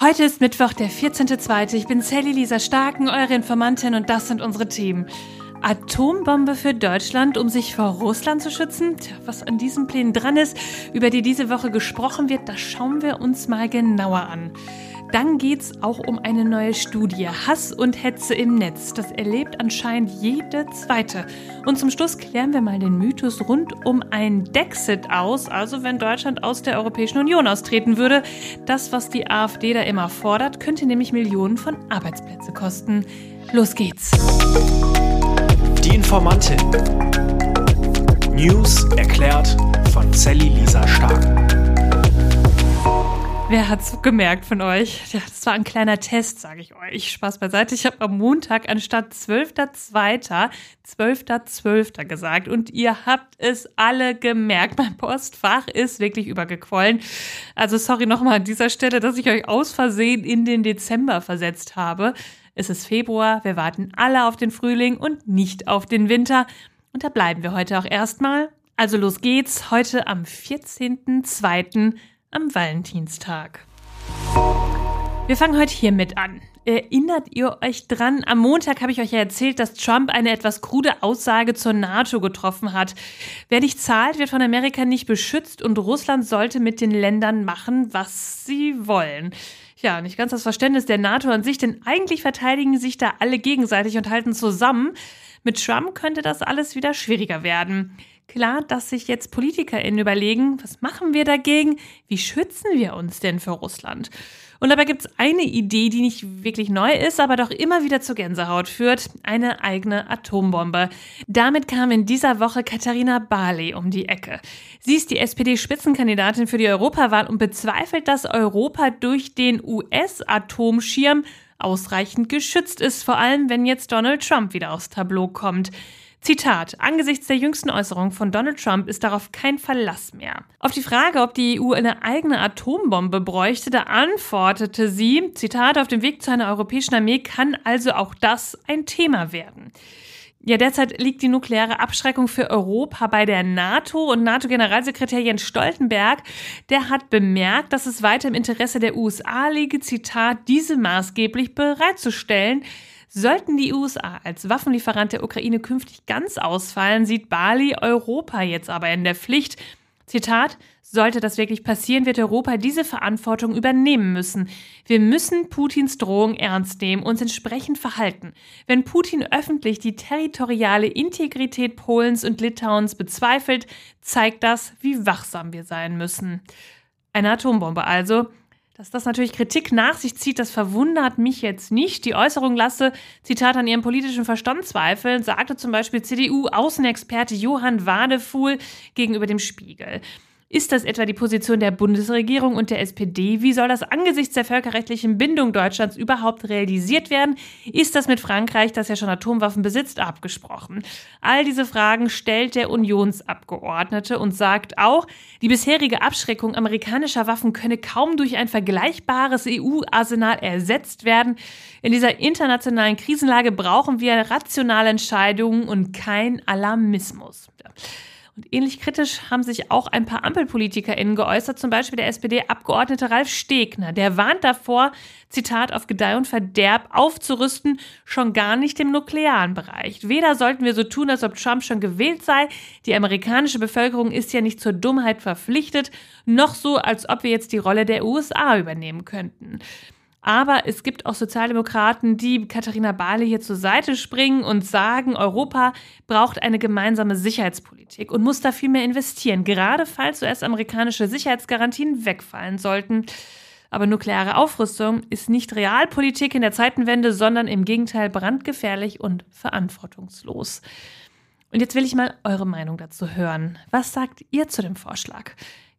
Heute ist Mittwoch, der 14.2. Ich bin Sally Lisa Starken, eure Informantin und das sind unsere Themen. Atombombe für Deutschland, um sich vor Russland zu schützen? Tja, was an diesen Plänen dran ist, über die diese Woche gesprochen wird, das schauen wir uns mal genauer an. Dann geht's auch um eine neue Studie. Hass und Hetze im Netz. Das erlebt anscheinend jede zweite. Und zum Schluss klären wir mal den Mythos rund um ein Dexit aus, also wenn Deutschland aus der Europäischen Union austreten würde. Das, was die AfD da immer fordert, könnte nämlich Millionen von Arbeitsplätze kosten. Los geht's. Die Informantin. News erklärt von Sally Lisa Stark. Wer hat's gemerkt von euch? Ja, das war ein kleiner Test, sage ich euch. Spaß beiseite. Ich habe am Montag anstatt 12.2. 12.12. gesagt und ihr habt es alle gemerkt. Mein Postfach ist wirklich übergequollen. Also sorry nochmal an dieser Stelle, dass ich euch aus Versehen in den Dezember versetzt habe. Es ist Februar, wir warten alle auf den Frühling und nicht auf den Winter. Und da bleiben wir heute auch erstmal. Also los geht's, heute am 14.2 am Valentinstag. Wir fangen heute hiermit an. Erinnert ihr euch dran? Am Montag habe ich euch ja erzählt, dass Trump eine etwas krude Aussage zur NATO getroffen hat. Wer nicht zahlt, wird von Amerika nicht beschützt und Russland sollte mit den Ländern machen, was sie wollen. Ja, nicht ganz das Verständnis der NATO an sich, denn eigentlich verteidigen sich da alle gegenseitig und halten zusammen. Mit Trump könnte das alles wieder schwieriger werden. Klar, dass sich jetzt PolitikerInnen überlegen, was machen wir dagegen? Wie schützen wir uns denn für Russland? Und dabei gibt es eine Idee, die nicht wirklich neu ist, aber doch immer wieder zur Gänsehaut führt. Eine eigene Atombombe. Damit kam in dieser Woche Katharina Barley um die Ecke. Sie ist die SPD-Spitzenkandidatin für die Europawahl und bezweifelt, dass Europa durch den US-Atomschirm ausreichend geschützt ist, vor allem wenn jetzt Donald Trump wieder aufs Tableau kommt. Zitat: Angesichts der jüngsten Äußerungen von Donald Trump ist darauf kein Verlass mehr. Auf die Frage, ob die EU eine eigene Atombombe bräuchte, da antwortete sie: Zitat: Auf dem Weg zu einer europäischen Armee kann also auch das ein Thema werden. Ja, derzeit liegt die nukleare Abschreckung für Europa bei der NATO und NATO-Generalsekretär Jens Stoltenberg, der hat bemerkt, dass es weiter im Interesse der USA liege, Zitat, diese maßgeblich bereitzustellen. Sollten die USA als Waffenlieferant der Ukraine künftig ganz ausfallen, sieht Bali Europa jetzt aber in der Pflicht. Zitat, sollte das wirklich passieren, wird Europa diese Verantwortung übernehmen müssen. Wir müssen Putins Drohung ernst nehmen, uns entsprechend verhalten. Wenn Putin öffentlich die territoriale Integrität Polens und Litauens bezweifelt, zeigt das, wie wachsam wir sein müssen. Eine Atombombe also, dass das natürlich Kritik nach sich zieht, das verwundert mich jetzt nicht. Die Äußerung lasse, Zitat, an ihrem politischen Verstand zweifeln, sagte zum Beispiel CDU-Außenexperte Johann Wadefuhl gegenüber dem Spiegel. Ist das etwa die Position der Bundesregierung und der SPD? Wie soll das angesichts der völkerrechtlichen Bindung Deutschlands überhaupt realisiert werden? Ist das mit Frankreich, das ja schon Atomwaffen besitzt, abgesprochen? All diese Fragen stellt der Unionsabgeordnete und sagt auch, die bisherige Abschreckung amerikanischer Waffen könne kaum durch ein vergleichbares EU-Arsenal ersetzt werden. In dieser internationalen Krisenlage brauchen wir rationale Entscheidungen und kein Alarmismus. Und ähnlich kritisch haben sich auch ein paar AmpelpolitikerInnen geäußert, zum Beispiel der SPD-Abgeordnete Ralf Stegner. Der warnt davor, Zitat, auf Gedeih und Verderb aufzurüsten, schon gar nicht im nuklearen Bereich. Weder sollten wir so tun, als ob Trump schon gewählt sei, die amerikanische Bevölkerung ist ja nicht zur Dummheit verpflichtet, noch so, als ob wir jetzt die Rolle der USA übernehmen könnten. Aber es gibt auch Sozialdemokraten, die Katharina Barley hier zur Seite springen und sagen, Europa braucht eine gemeinsame Sicherheitspolitik und muss da viel mehr investieren, gerade falls US-amerikanische Sicherheitsgarantien wegfallen sollten. Aber nukleare Aufrüstung ist nicht Realpolitik in der Zeitenwende, sondern im Gegenteil brandgefährlich und verantwortungslos. Und jetzt will ich mal eure Meinung dazu hören. Was sagt ihr zu dem Vorschlag?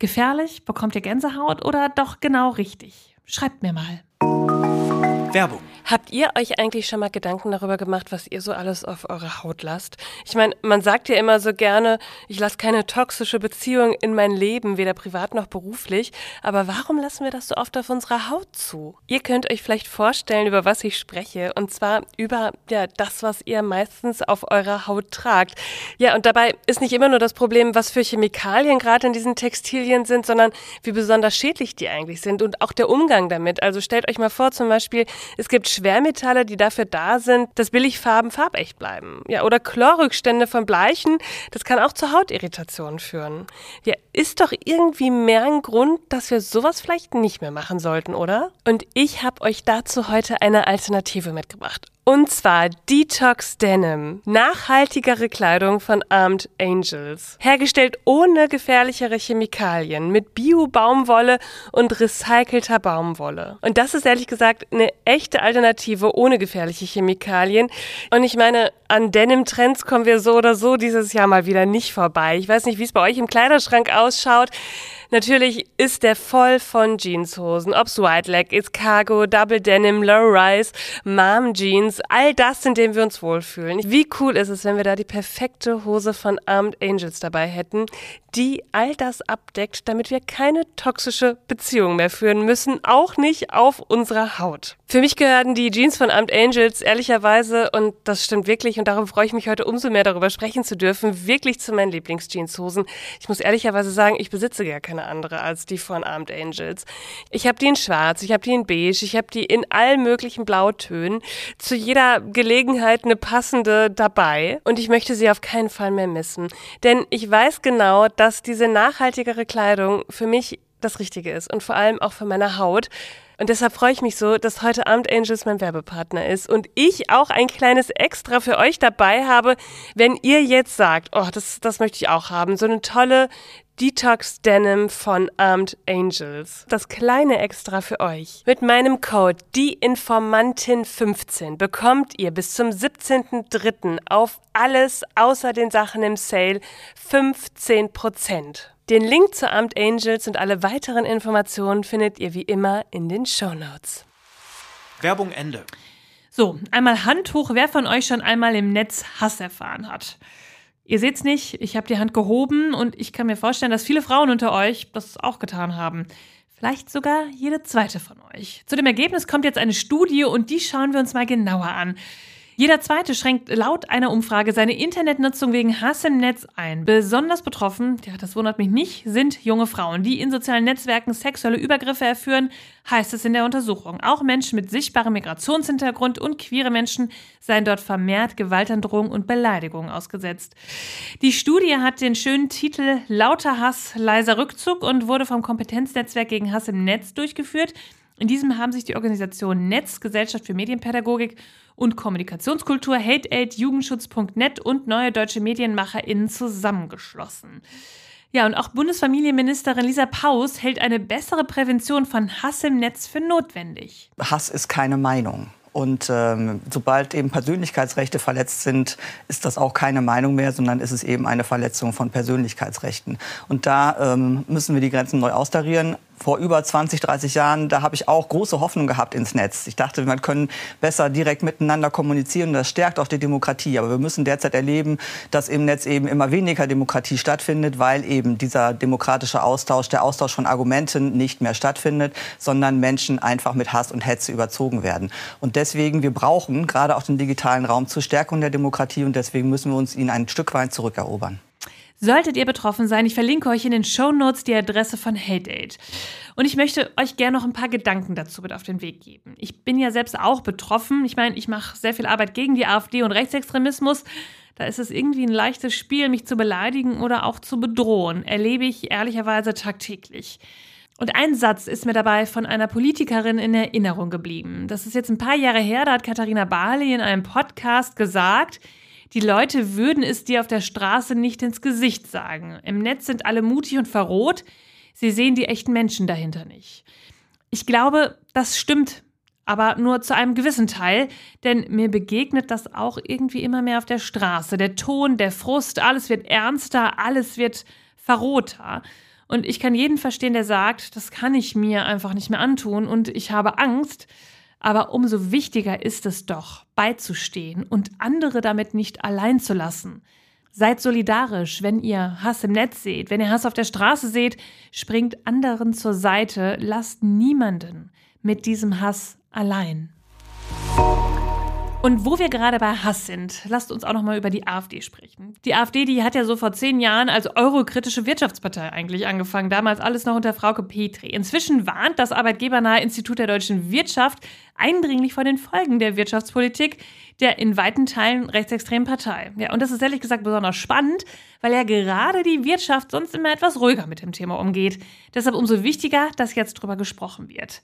Gefährlich? Bekommt ihr Gänsehaut oder doch genau richtig? Schreibt mir mal. Werbung Habt ihr euch eigentlich schon mal Gedanken darüber gemacht, was ihr so alles auf eure Haut lasst? Ich meine, man sagt ja immer so gerne, ich lasse keine toxische Beziehung in mein Leben, weder privat noch beruflich. Aber warum lassen wir das so oft auf unserer Haut zu? Ihr könnt euch vielleicht vorstellen, über was ich spreche. Und zwar über ja, das, was ihr meistens auf eurer Haut tragt. Ja, und dabei ist nicht immer nur das Problem, was für Chemikalien gerade in diesen Textilien sind, sondern wie besonders schädlich die eigentlich sind und auch der Umgang damit. Also stellt euch mal vor, zum Beispiel, es gibt Schwermetalle, die dafür da sind, dass Billigfarben farbecht bleiben. Ja, oder Chlorrückstände von Bleichen, das kann auch zu Hautirritationen führen. Ja, ist doch irgendwie mehr ein Grund, dass wir sowas vielleicht nicht mehr machen sollten, oder? Und ich habe euch dazu heute eine Alternative mitgebracht. Und zwar Detox Denim. Nachhaltigere Kleidung von Armed Angels. Hergestellt ohne gefährlichere Chemikalien, mit Bio-Baumwolle und recycelter Baumwolle. Und das ist ehrlich gesagt eine echte Alternative ohne gefährliche Chemikalien. Und ich meine, an Denim-Trends kommen wir so oder so dieses Jahr mal wieder nicht vorbei. Ich weiß nicht, wie es bei euch im Kleiderschrank ausschaut. Natürlich ist der voll von Jeanshosen. Ob's White Leg ist, Cargo, Double Denim, Low Rise, Mom Jeans, all das, in dem wir uns wohlfühlen. Wie cool ist es, wenn wir da die perfekte Hose von Armed Angels dabei hätten, die all das abdeckt, damit wir keine toxische Beziehung mehr führen müssen, auch nicht auf unserer Haut. Für mich gehören die Jeans von Armed Angels ehrlicherweise, und das stimmt wirklich, und darum freue ich mich heute umso mehr darüber sprechen zu dürfen, wirklich zu meinen Lieblingsjeanshosen. Ich muss ehrlicherweise sagen, ich besitze gar keine andere als die von Armed Angels. Ich habe die in schwarz, ich habe die in beige, ich habe die in allen möglichen Blautönen. Zu jeder Gelegenheit eine passende dabei. Und ich möchte sie auf keinen Fall mehr missen. Denn ich weiß genau, dass diese nachhaltigere Kleidung für mich das Richtige ist und vor allem auch für meine Haut. Und deshalb freue ich mich so, dass heute Abend Angels mein Werbepartner ist und ich auch ein kleines Extra für euch dabei habe, wenn ihr jetzt sagt, oh, das, das möchte ich auch haben. So eine tolle Detox Denim von Armed Angels. Das kleine Extra für euch. Mit meinem Code DIEINFORMANTIN15 bekommt ihr bis zum 17.03. auf alles außer den Sachen im Sale 15%. Den Link zu Armed Angels und alle weiteren Informationen findet ihr wie immer in den Show Notes. Werbung Ende. So, einmal Hand hoch, wer von euch schon einmal im Netz Hass erfahren hat. Ihr seht's nicht, ich habe die Hand gehoben und ich kann mir vorstellen, dass viele Frauen unter euch das auch getan haben. Vielleicht sogar jede zweite von euch. Zu dem Ergebnis kommt jetzt eine Studie und die schauen wir uns mal genauer an. Jeder Zweite schränkt laut einer Umfrage seine Internetnutzung wegen Hass im Netz ein. Besonders betroffen, ja, das wundert mich nicht, sind junge Frauen, die in sozialen Netzwerken sexuelle Übergriffe erführen, heißt es in der Untersuchung. Auch Menschen mit sichtbarem Migrationshintergrund und queere Menschen seien dort vermehrt Gewaltandrohungen und Beleidigungen ausgesetzt. Die Studie hat den schönen Titel Lauter Hass, leiser Rückzug und wurde vom Kompetenznetzwerk gegen Hass im Netz durchgeführt. In diesem haben sich die Organisation Netz, Gesellschaft für Medienpädagogik und Kommunikationskultur, HateAid, Jugendschutz.net und neue deutsche MedienmacherInnen zusammengeschlossen. Ja, und auch Bundesfamilienministerin Lisa Paus hält eine bessere Prävention von Hass im Netz für notwendig. Hass ist keine Meinung. Und ähm, sobald eben Persönlichkeitsrechte verletzt sind, ist das auch keine Meinung mehr, sondern ist es eben eine Verletzung von Persönlichkeitsrechten. Und da ähm, müssen wir die Grenzen neu austarieren vor über 20, 30 Jahren, da habe ich auch große Hoffnung gehabt ins Netz. Ich dachte, man können besser direkt miteinander kommunizieren. Das stärkt auch die Demokratie. Aber wir müssen derzeit erleben, dass im Netz eben immer weniger Demokratie stattfindet, weil eben dieser demokratische Austausch, der Austausch von Argumenten nicht mehr stattfindet, sondern Menschen einfach mit Hass und Hetze überzogen werden. Und deswegen, wir brauchen gerade auch den digitalen Raum zur Stärkung der Demokratie und deswegen müssen wir uns ihn ein Stück weit zurückerobern. Solltet ihr betroffen sein, ich verlinke euch in den Show Notes die Adresse von HateAid. Und ich möchte euch gerne noch ein paar Gedanken dazu mit auf den Weg geben. Ich bin ja selbst auch betroffen. Ich meine, ich mache sehr viel Arbeit gegen die AfD und Rechtsextremismus. Da ist es irgendwie ein leichtes Spiel, mich zu beleidigen oder auch zu bedrohen. Erlebe ich ehrlicherweise tagtäglich. Und ein Satz ist mir dabei von einer Politikerin in Erinnerung geblieben. Das ist jetzt ein paar Jahre her, da hat Katharina Barley in einem Podcast gesagt, die Leute würden es dir auf der Straße nicht ins Gesicht sagen. Im Netz sind alle mutig und verroht. Sie sehen die echten Menschen dahinter nicht. Ich glaube, das stimmt, aber nur zu einem gewissen Teil, denn mir begegnet das auch irgendwie immer mehr auf der Straße. Der Ton, der Frust, alles wird ernster, alles wird verrohter. Und ich kann jeden verstehen, der sagt, das kann ich mir einfach nicht mehr antun und ich habe Angst, Aber umso wichtiger ist es doch, beizustehen und andere damit nicht allein zu lassen. Seid solidarisch, wenn ihr Hass im Netz seht, wenn ihr Hass auf der Straße seht, springt anderen zur Seite, lasst niemanden mit diesem Hass allein. Und wo wir gerade bei Hass sind, lasst uns auch noch mal über die AfD sprechen. Die AfD, die hat ja so vor zehn Jahren als eurokritische Wirtschaftspartei eigentlich angefangen. Damals alles noch unter Frauke Petri. Inzwischen warnt das arbeitgebernahe Institut der deutschen Wirtschaft eindringlich vor den Folgen der Wirtschaftspolitik der in weiten Teilen rechtsextremen Partei. Ja, und das ist ehrlich gesagt besonders spannend, weil ja gerade die Wirtschaft sonst immer etwas ruhiger mit dem Thema umgeht. Deshalb umso wichtiger, dass jetzt drüber gesprochen wird.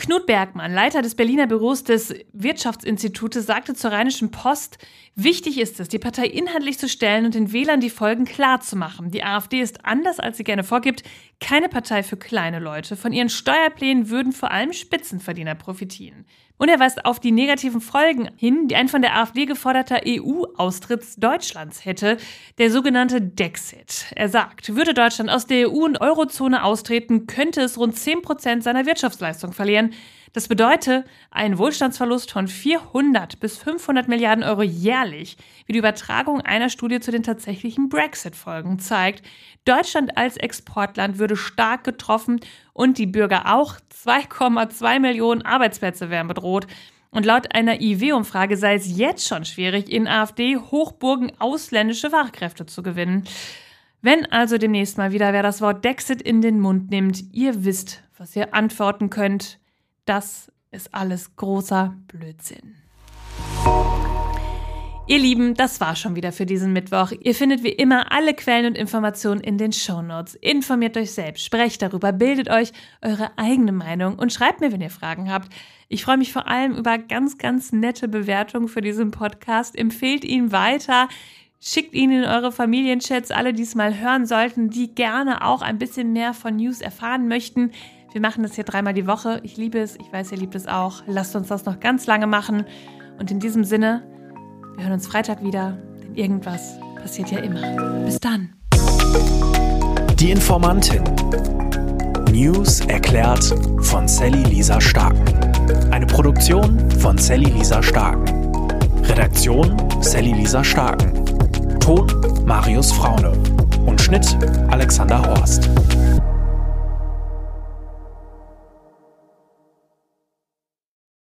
Knut Bergmann, Leiter des Berliner Büros des Wirtschaftsinstitutes, sagte zur Rheinischen Post, wichtig ist es, die Partei inhaltlich zu stellen und den Wählern die Folgen klar zu machen. Die AfD ist anders, als sie gerne vorgibt, keine Partei für kleine Leute. Von ihren Steuerplänen würden vor allem Spitzenverdiener profitieren. Und er weist auf die negativen Folgen hin, die ein von der AfD geforderter EU-Austritt Deutschlands hätte, der sogenannte Dexit. Er sagt, würde Deutschland aus der EU und Eurozone austreten, könnte es rund 10 Prozent seiner Wirtschaftsleistung verlieren. Das bedeutet einen Wohlstandsverlust von 400 bis 500 Milliarden Euro jährlich, wie die Übertragung einer Studie zu den tatsächlichen Brexit-Folgen zeigt. Deutschland als Exportland würde stark getroffen und die Bürger auch. 2,2 Millionen Arbeitsplätze wären bedroht. Und laut einer IW-Umfrage sei es jetzt schon schwierig, in AfD-Hochburgen ausländische Fachkräfte zu gewinnen. Wenn also demnächst mal wieder wer das Wort Dexit in den Mund nimmt, ihr wisst, was ihr antworten könnt. Das ist alles großer Blödsinn. Ihr Lieben, das war schon wieder für diesen Mittwoch. Ihr findet wie immer alle Quellen und Informationen in den Shownotes. Informiert euch selbst, sprecht darüber, bildet euch eure eigene Meinung und schreibt mir, wenn ihr Fragen habt. Ich freue mich vor allem über ganz, ganz nette Bewertungen für diesen Podcast. Empfehlt ihn weiter. Schickt ihn in eure Familienchats, alle, die es mal hören sollten, die gerne auch ein bisschen mehr von News erfahren möchten. Wir machen das hier dreimal die Woche. Ich liebe es, ich weiß, ihr liebt es auch. Lasst uns das noch ganz lange machen. Und in diesem Sinne, wir hören uns Freitag wieder, denn irgendwas passiert ja immer. Bis dann. Die Informantin. News erklärt von Sally Lisa Starken. Eine Produktion von Sally Lisa Starken. Redaktion Sally Lisa Starken. Ton Marius Fraune. Und Schnitt Alexander Horst.